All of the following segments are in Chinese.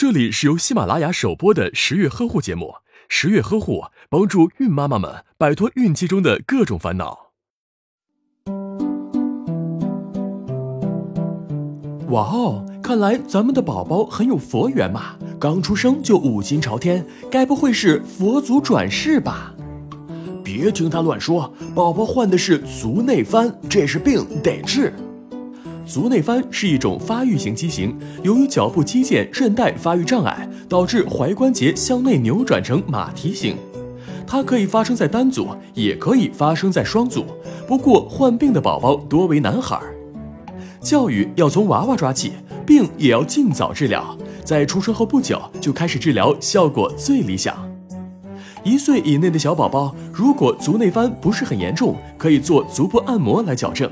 这里是由喜马拉雅首播的十月呵护节目。十月呵护帮助孕妈妈们摆脱孕期中的各种烦恼。哇哦，看来咱们的宝宝很有佛缘嘛，刚出生就五心朝天，该不会是佛祖转世吧？别听他乱说，宝宝患的是足内翻，这是病得治。足内翻是一种发育型畸形，由于脚部肌腱韧带发育障碍，导致踝关节向内扭转成马蹄形。它可以发生在单足，也可以发生在双足。不过患病的宝宝多为男孩。教育要从娃娃抓起，病也要尽早治疗，在出生后不久就开始治疗，效果最理想。一岁以内的小宝宝，如果足内翻不是很严重，可以做足部按摩来矫正。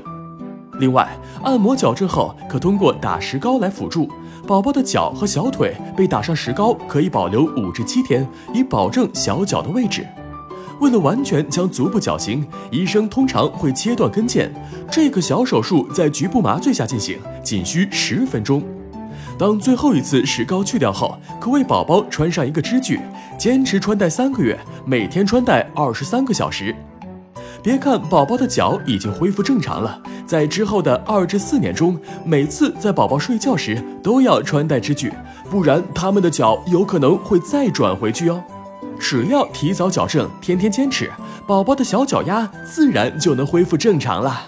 另外，按摩矫正后可通过打石膏来辅助。宝宝的脚和小腿被打上石膏，可以保留五至七天，以保证小脚的位置。为了完全将足部矫形，医生通常会切断跟腱。这个小手术在局部麻醉下进行，仅需十分钟。当最后一次石膏去掉后，可为宝宝穿上一个支具，坚持穿戴三个月，每天穿戴二十三个小时。别看宝宝的脚已经恢复正常了，在之后的二至四年中，每次在宝宝睡觉时都要穿戴支具，不然他们的脚有可能会再转回去哦。只要提早矫正，天天坚持，宝宝的小脚丫自然就能恢复正常了。